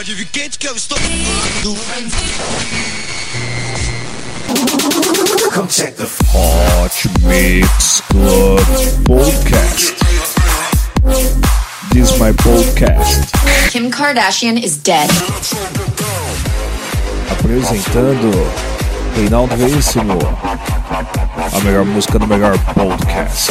Pode vir quente que eu estou. Come check the Hot Mix Club Podcast. This is my podcast. Kim Kardashian is dead. Apresentando Reinaldo Veríssimo. A melhor música do melhor podcast.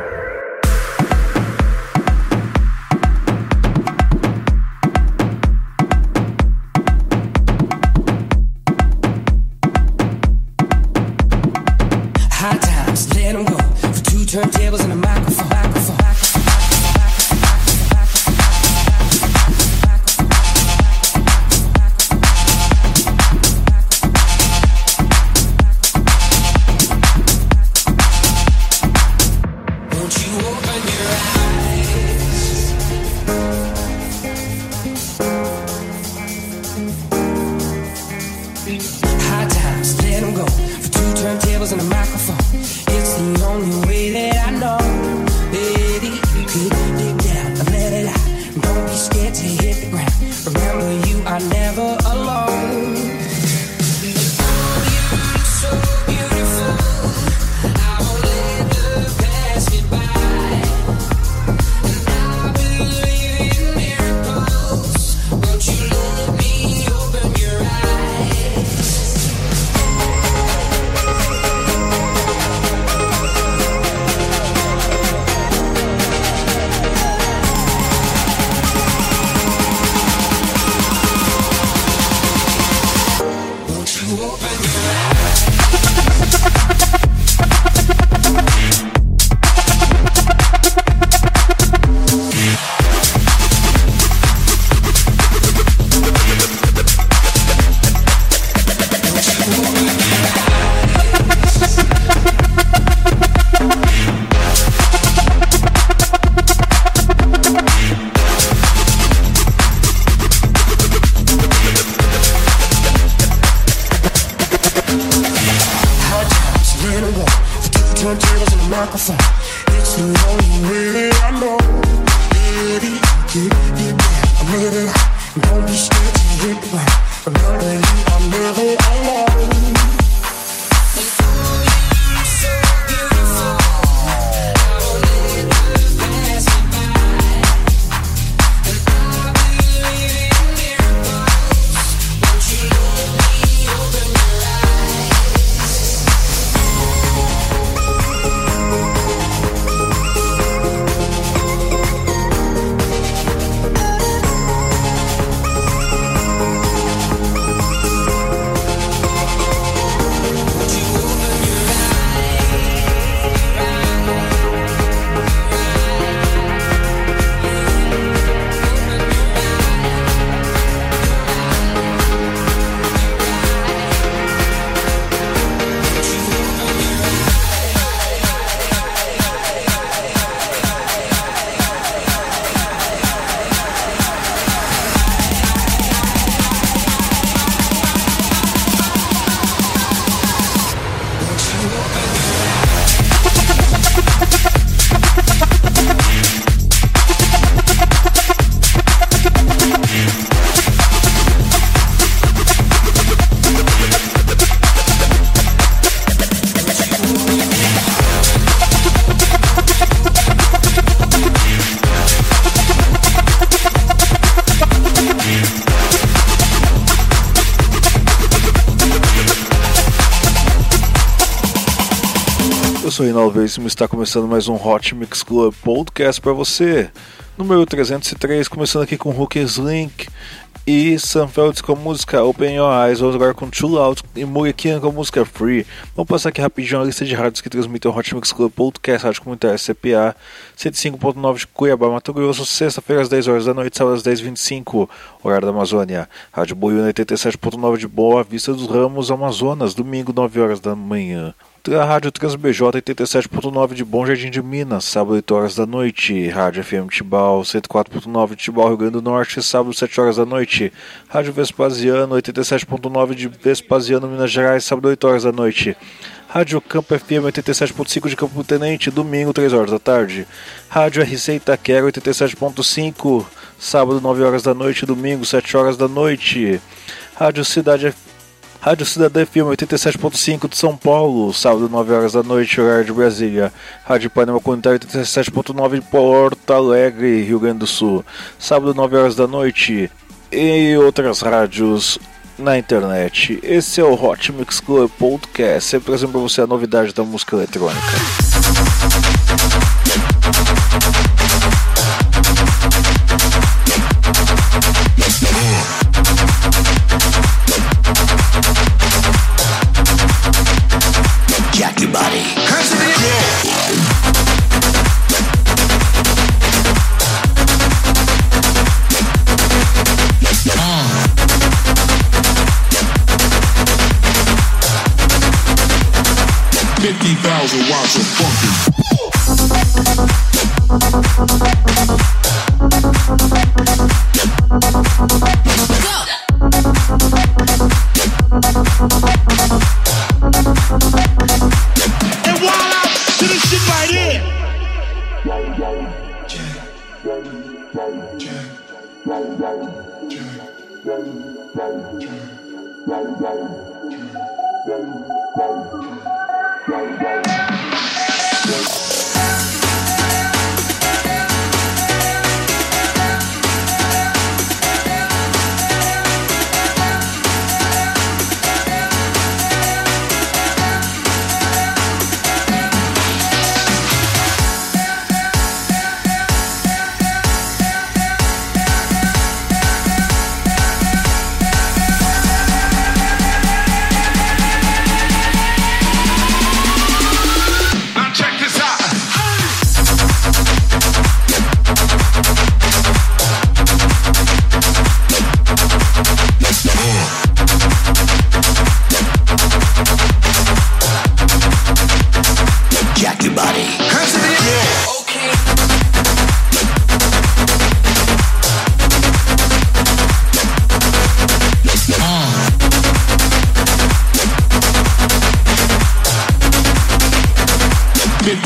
Veríssimo está começando mais um Hot Mix Club Podcast para você. Número 303, começando aqui com Hookers Link e Sam Felds com a música Open Your Eyes, vamos agora com Too Loud e Murikian com a música Free. Vamos passar aqui rapidinho a lista de rádios que transmitem o Hot Mix Club Podcast, Rádio Comunitária CPA, 105.9 de Cuiabá, Mato Grosso, sexta-feira às 10 horas da noite, sábado às 10h25, horário da Amazônia. Rádio Boiúna 87.9 de Boa Vista dos Ramos, Amazonas, domingo 9 horas da manhã. A Rádio TransBJ 87.9 de Bom Jardim de Minas, sábado 8 horas da noite. Rádio FM Tibau 104.9 de Tibau, Rio Grande do Norte, sábado 7 horas da noite. Rádio Vespasiano 87.9 de Vespasiano, Minas Gerais, sábado 8 horas da noite. Rádio Campo FM 87.5 de Campo Tenente, domingo 3 horas da tarde. Rádio RC Itaquera 87.5, sábado 9 horas da noite, domingo 7 horas da noite. Rádio Cidade Rádio Cidadã FM 87.5 de São Paulo, sábado 9 horas da noite, horário de Brasília. Rádio Panema Comunitário 87.9 de Porto Alegre, Rio Grande do Sul, sábado 9 horas da noite. E outras rádios na internet. Esse é o Hot Mix Club Podcast, sempre trazendo para você a novidade da música eletrônica.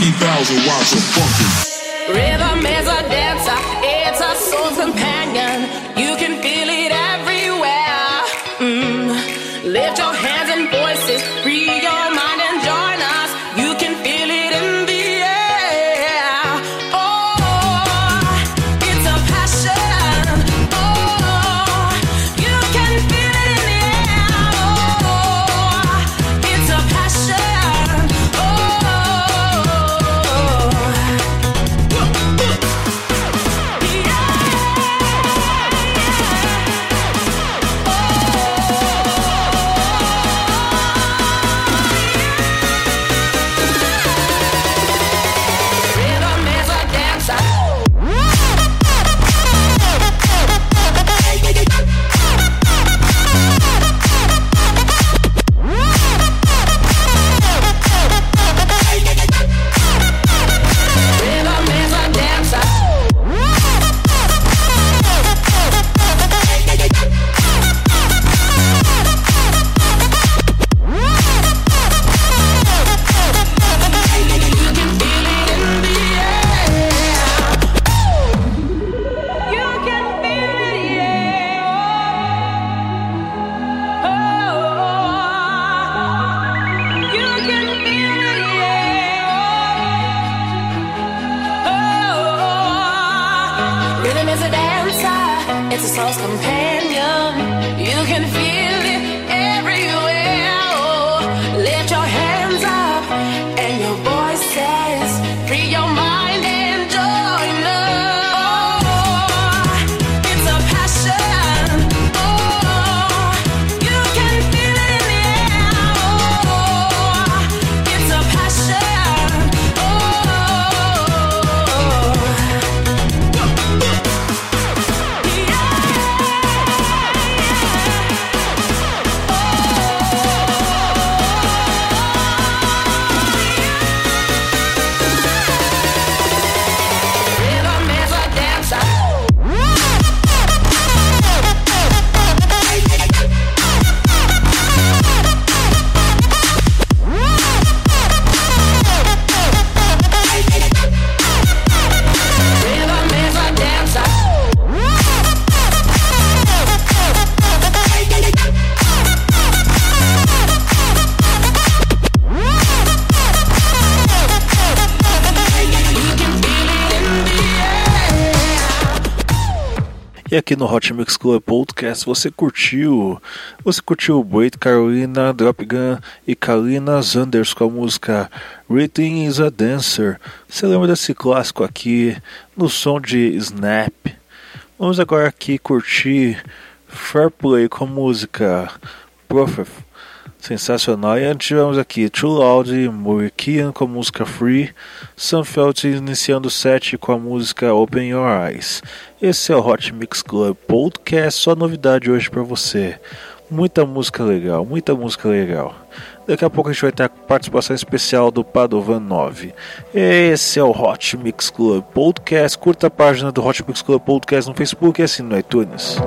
15,000 watts of funkin'. E aqui no Hot Mix Club Podcast você curtiu? Você curtiu Wait Carolina, Drop Gun e Kalina Zanders com a música Written is a Dancer. Você lembra desse clássico aqui no som de Snap? Vamos agora aqui curtir Fair Play com a música Prophet. Sensacional. E antes tivemos aqui Too Loud Murikian com a música Free. Sunfelt iniciando o set com a música Open Your Eyes. Esse é o Hot Mix Club Podcast. Só novidade hoje para você. Muita música legal, muita música legal. Daqui a pouco a gente vai ter a participação especial do Padovan 9. Esse é o Hot Mix Club Podcast. Curta a página do Hot Mix Club Podcast no Facebook e assine no iTunes.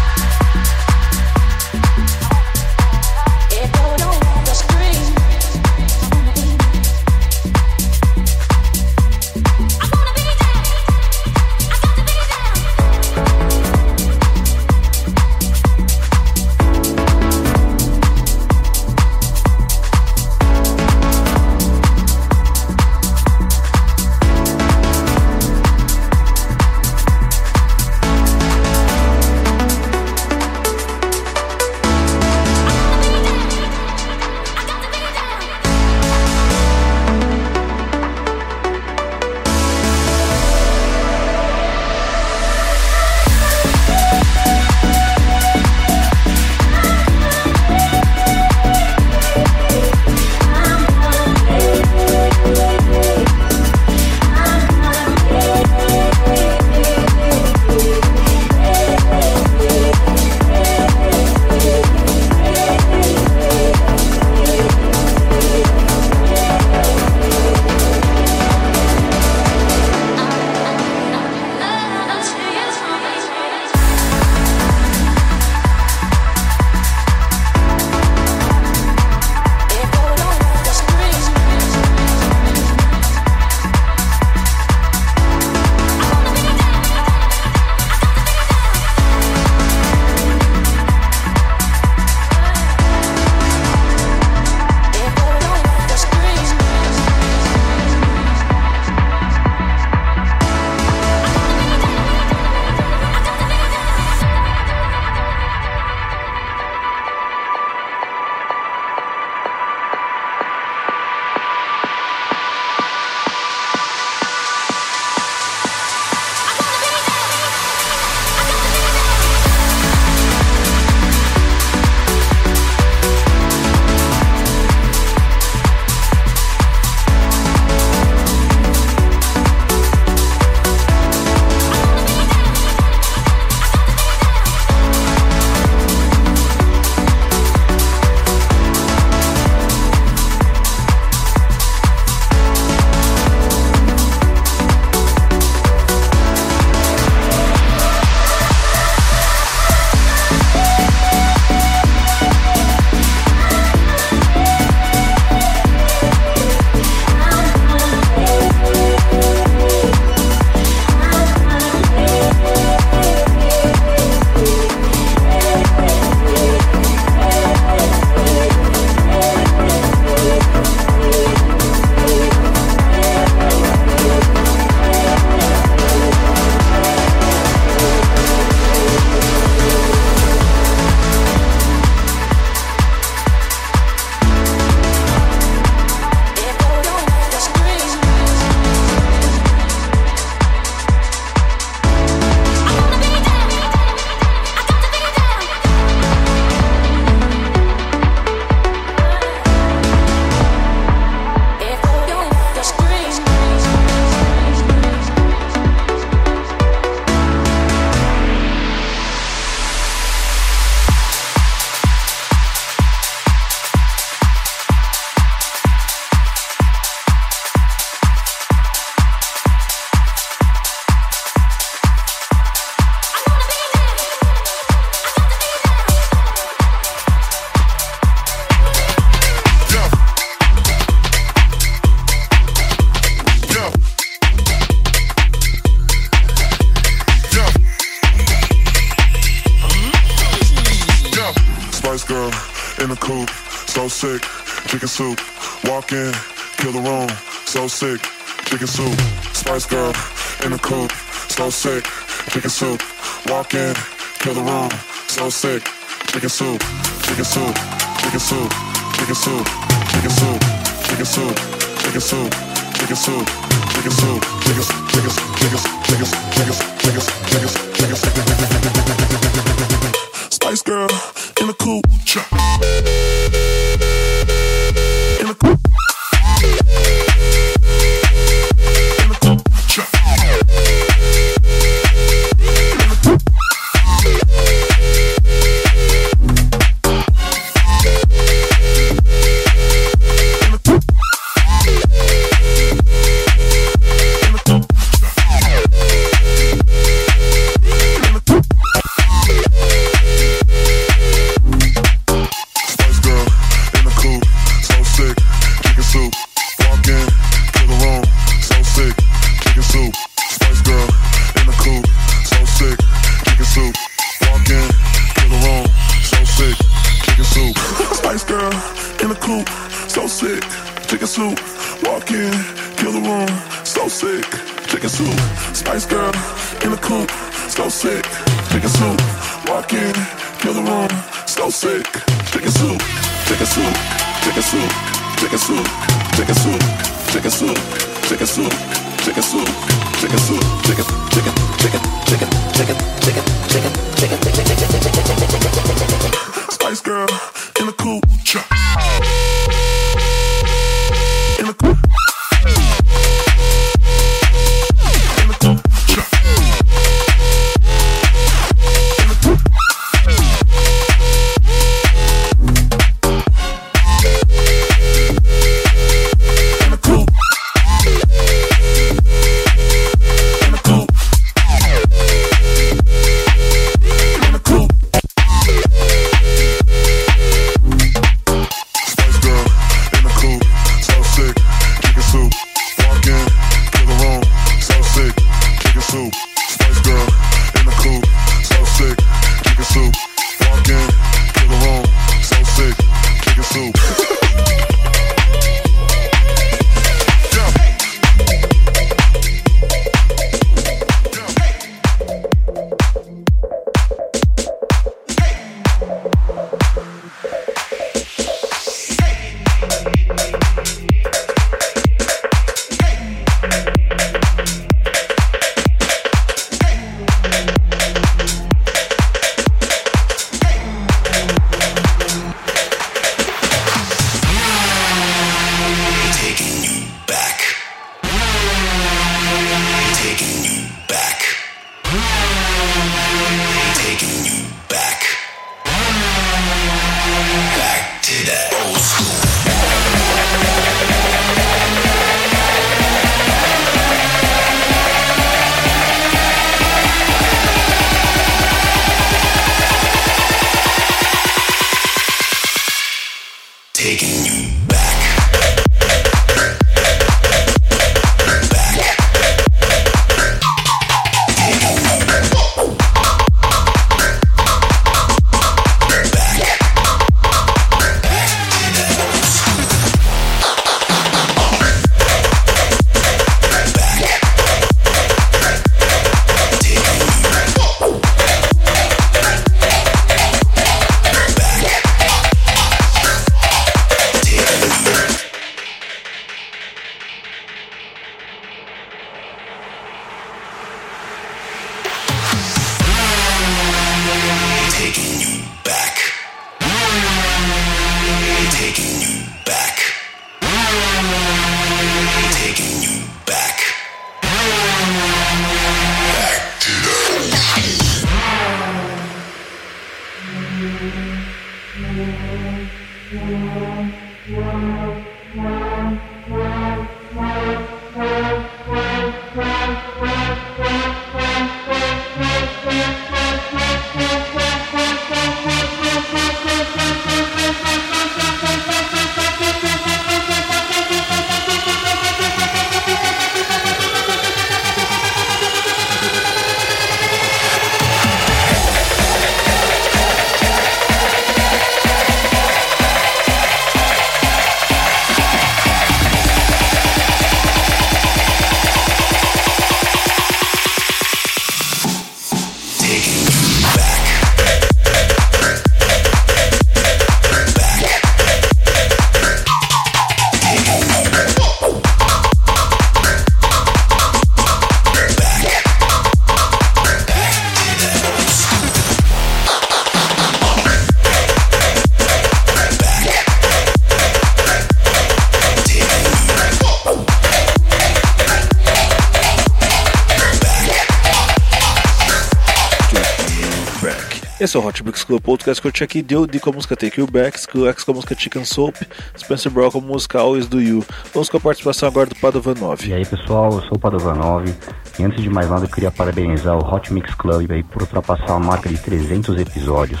Esse é o Hot Mix Club Podcast que eu tinha aqui D.O.D. com a música Take You Back, Skrillex com a música Chicken Soap, Spencer Brown com a música Always Do You. Vamos com a participação agora do Padovan 9. E aí pessoal, eu sou o Padovan9 e antes de mais nada eu queria parabenizar o Hot Mix Club aí por ultrapassar a marca de 300 episódios.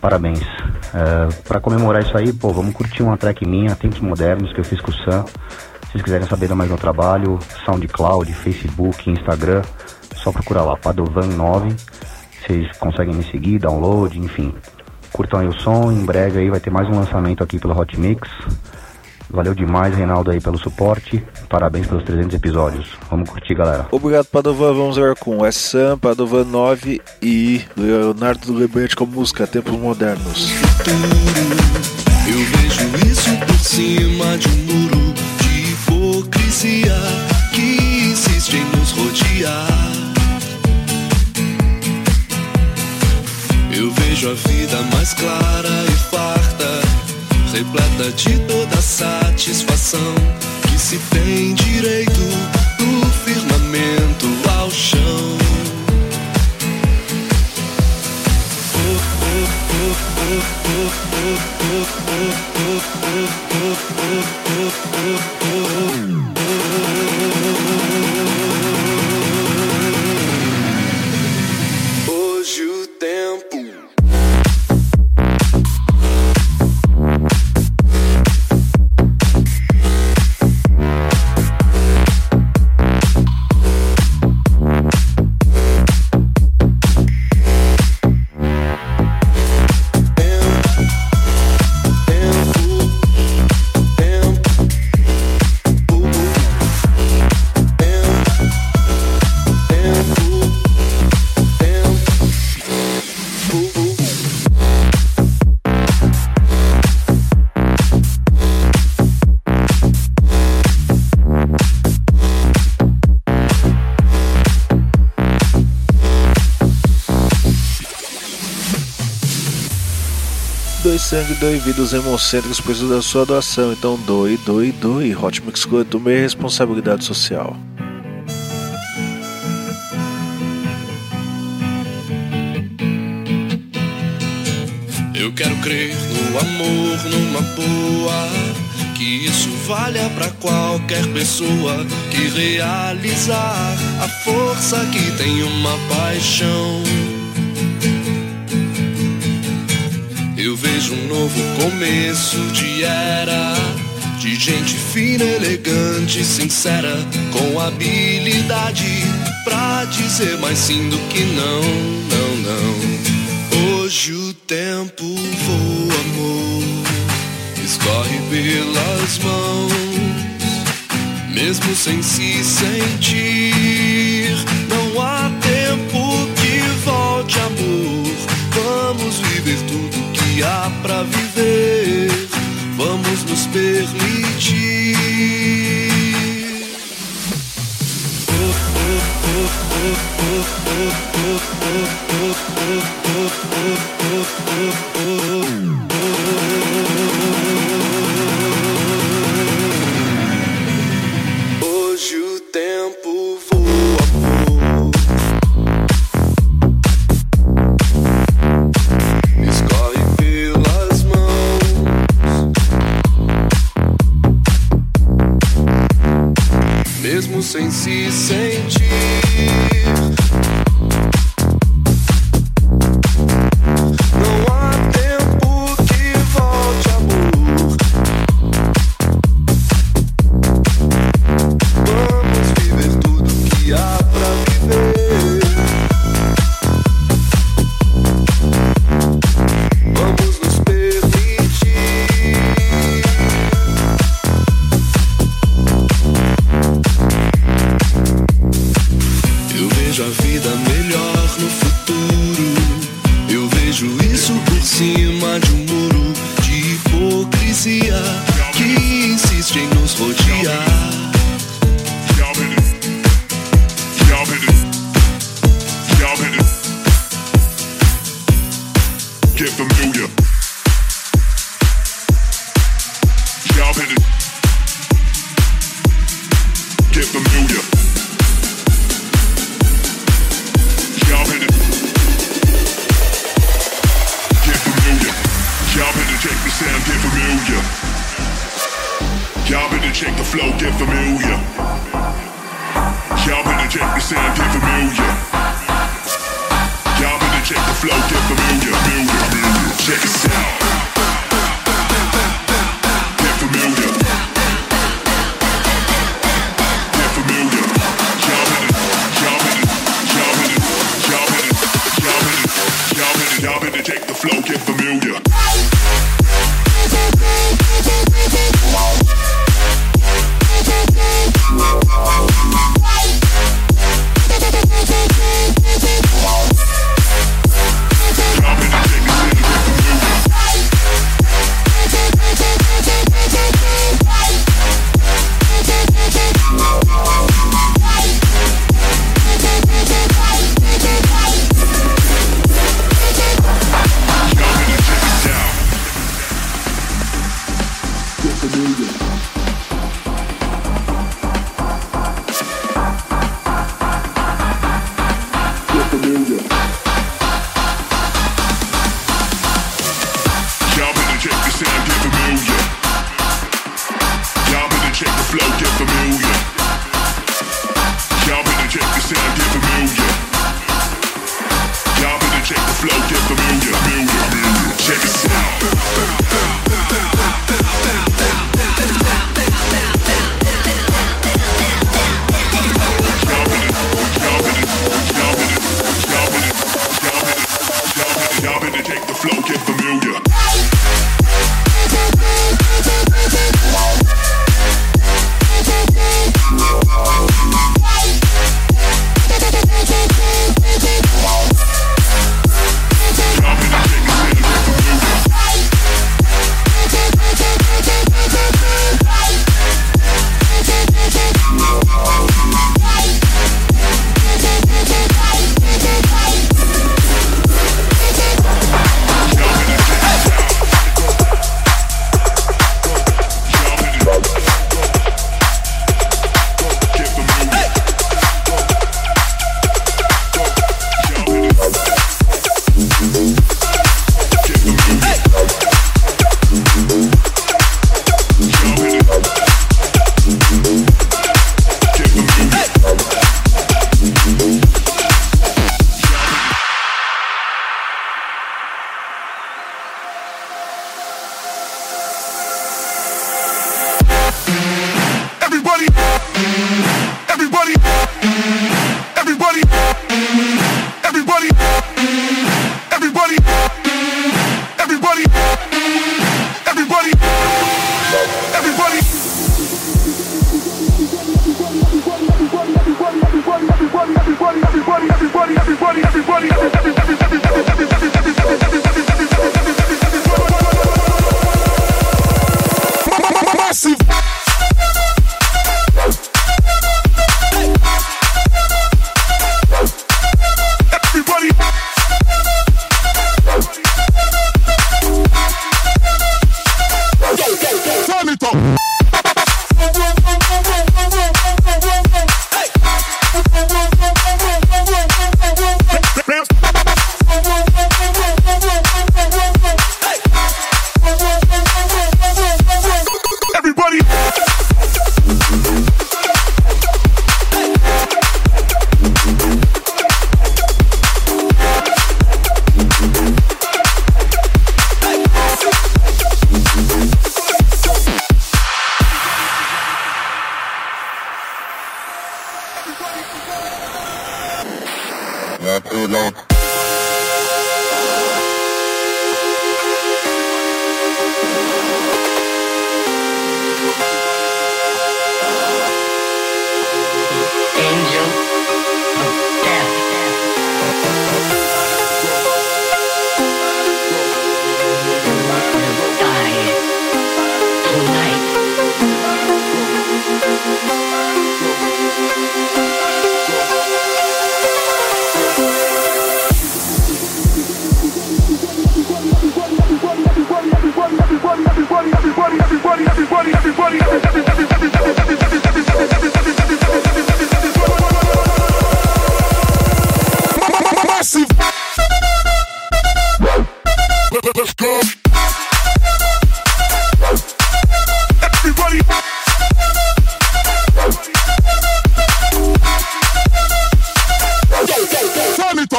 Parabéns. Uh, para comemorar isso aí, pô, vamos curtir uma track minha, Tempos Modernos, que eu fiz com o Sam. Se vocês quiserem saber mais do meu trabalho, SoundCloud, Facebook, Instagram, só procurar lá, Padovan9. Vocês conseguem me seguir, download, enfim. Curtam aí o som, em breve aí vai ter mais um lançamento aqui pelo Hot Mix. Valeu demais, Reinaldo, aí pelo suporte. Parabéns pelos 300 episódios. Vamos curtir, galera. Obrigado, Padovan. Vamos ver com o Sam, Padovan 9 e Leonardo Lebete com a música Tempos Modernos. Eu vejo isso por cima de um muro de hipocrisia que insiste em nos rodear. Vejo a vida mais clara e farta, repleta de toda satisfação que se tem direito do firmamento ao chão. Hoje sangue, doe vida, os hemocêntricos precisam da sua doação. Então doe, doe, doe. Hot Mix Club também é responsabilidade social. Eu quero crer no amor, numa boa. Que isso valha pra qualquer pessoa que realizar a força que tem uma paixão. Eu vejo um novo começo de era. De gente fina, elegante, sincera, com habilidade pra dizer mais sim do que não, não, não. Hoje o tempo voa, amor, escorre pelas mãos, mesmo sem se sentir. Não há tempo que volte, amor. Que há pra viver. Vamos nos permitir. Hoje vida melhor no futuro. Eu vejo isso por cima de um muro de hipocrisia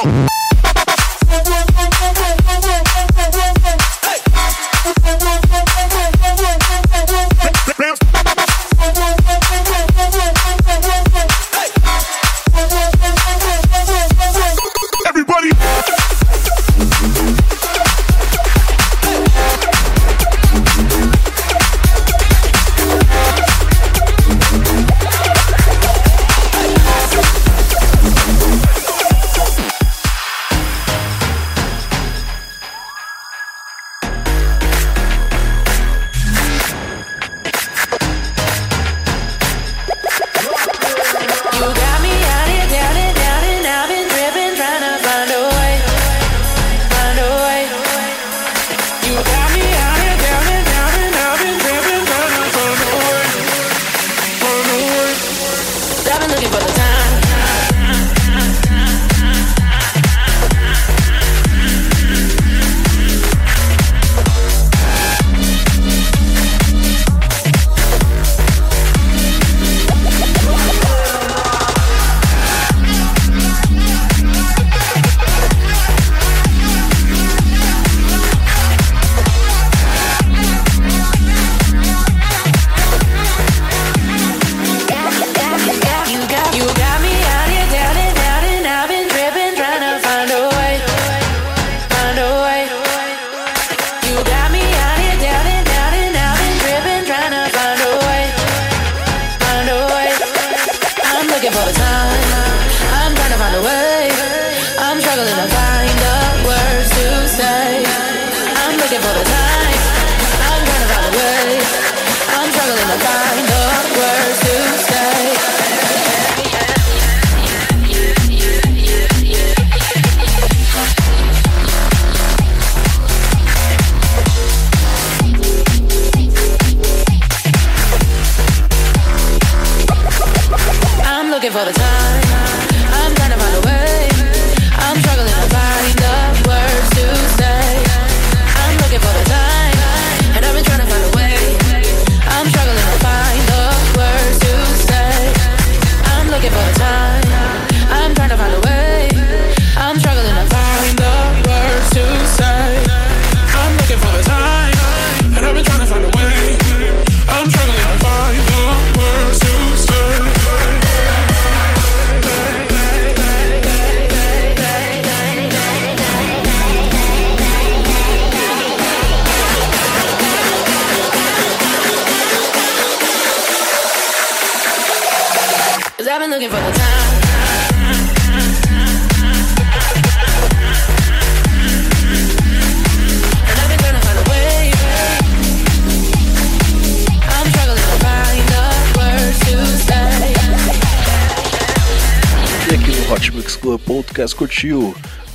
you.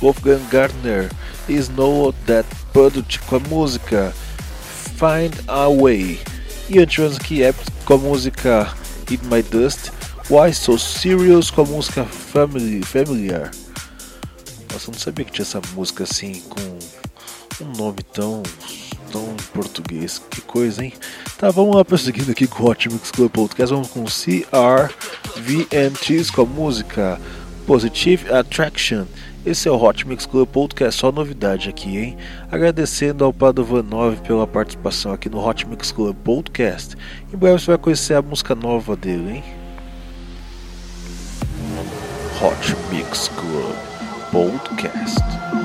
Wolfgang Gardner Snow That Product com a música Find a Way. E Epic com a música Eat My Dust, Why So Serious com a música Family, Familiar. Nossa, eu não sabia que tinha essa música assim com um nome tão tão português. Que coisa, hein? Tá, vamos lá prosseguindo aqui com o Hot Mix Club Podcast. Vamos com CRVNTs com a música Positive Attraction. Esse é o Hot Mix Club Podcast, só novidade aqui, hein? Agradecendo ao Padovan 9 pela participação aqui no Hot Mix Club Podcast. Em breve você vai conhecer a música nova dele, hein? Hot Mix Club Podcast.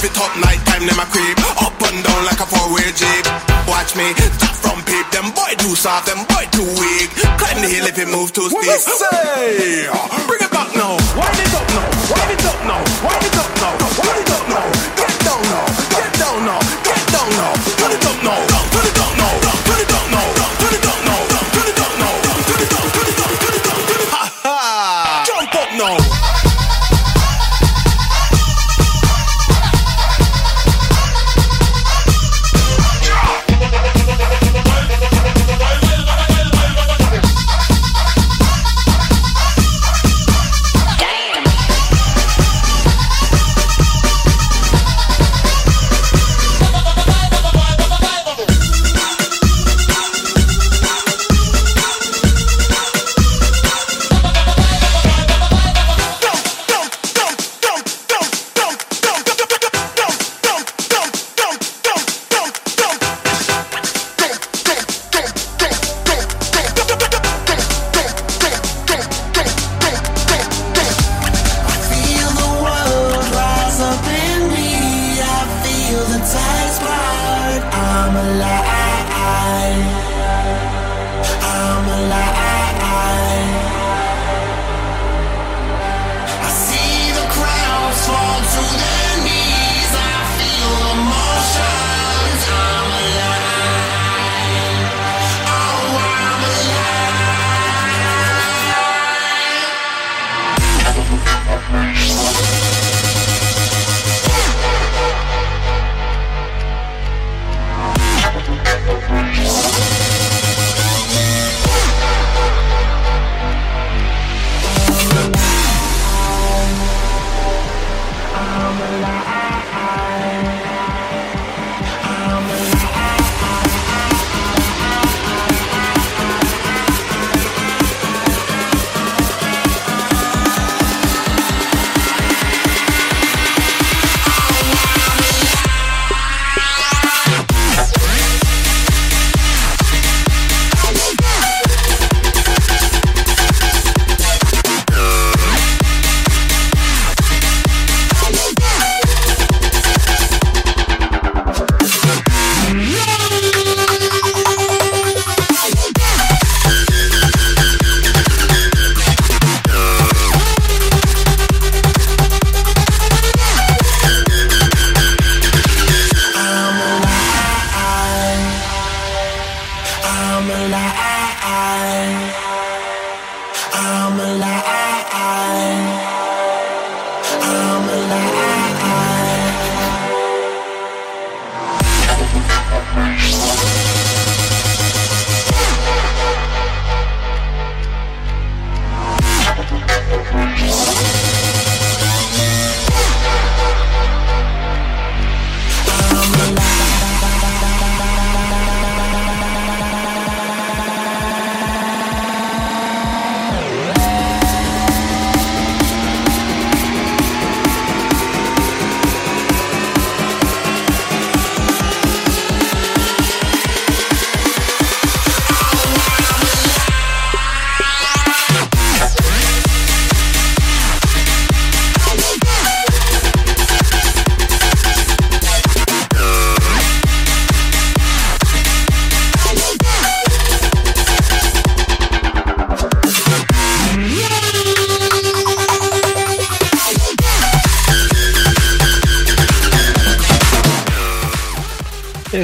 Deep. Move it up night time, them a creep. Up and down like a four-wheel jeep. Watch me, stop from peep. Them boy too soft, them boy too weak. Climb the hill if it move too steep. Say, bring it back now. Wind it up now. Wind it up now. Wind it up now.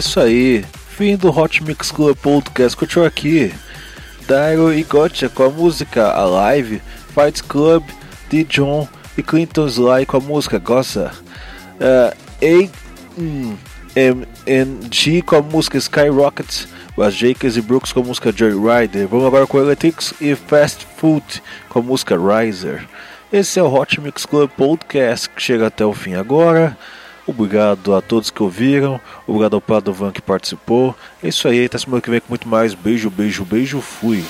Isso aí. Fim do Hot Mix Club Podcast. Curtiu aqui. Dairo e Gotcha com a música Alive, Fight Club, D. John e Clinton Sly com a música Gossa. Uh, A. hum, M. N. G com a música Skyrocket. As Jakers e Brooks com a música Joyrider. Vamos agora com Electrics e Fast Food com a música Riser. Esse é o Hot Mix Club Podcast que chega até o fim agora. Obrigado a todos que ouviram. Obrigado ao Padovan que participou. É isso aí. Até semana que vem com muito mais. Beijo, beijo, beijo. Fui.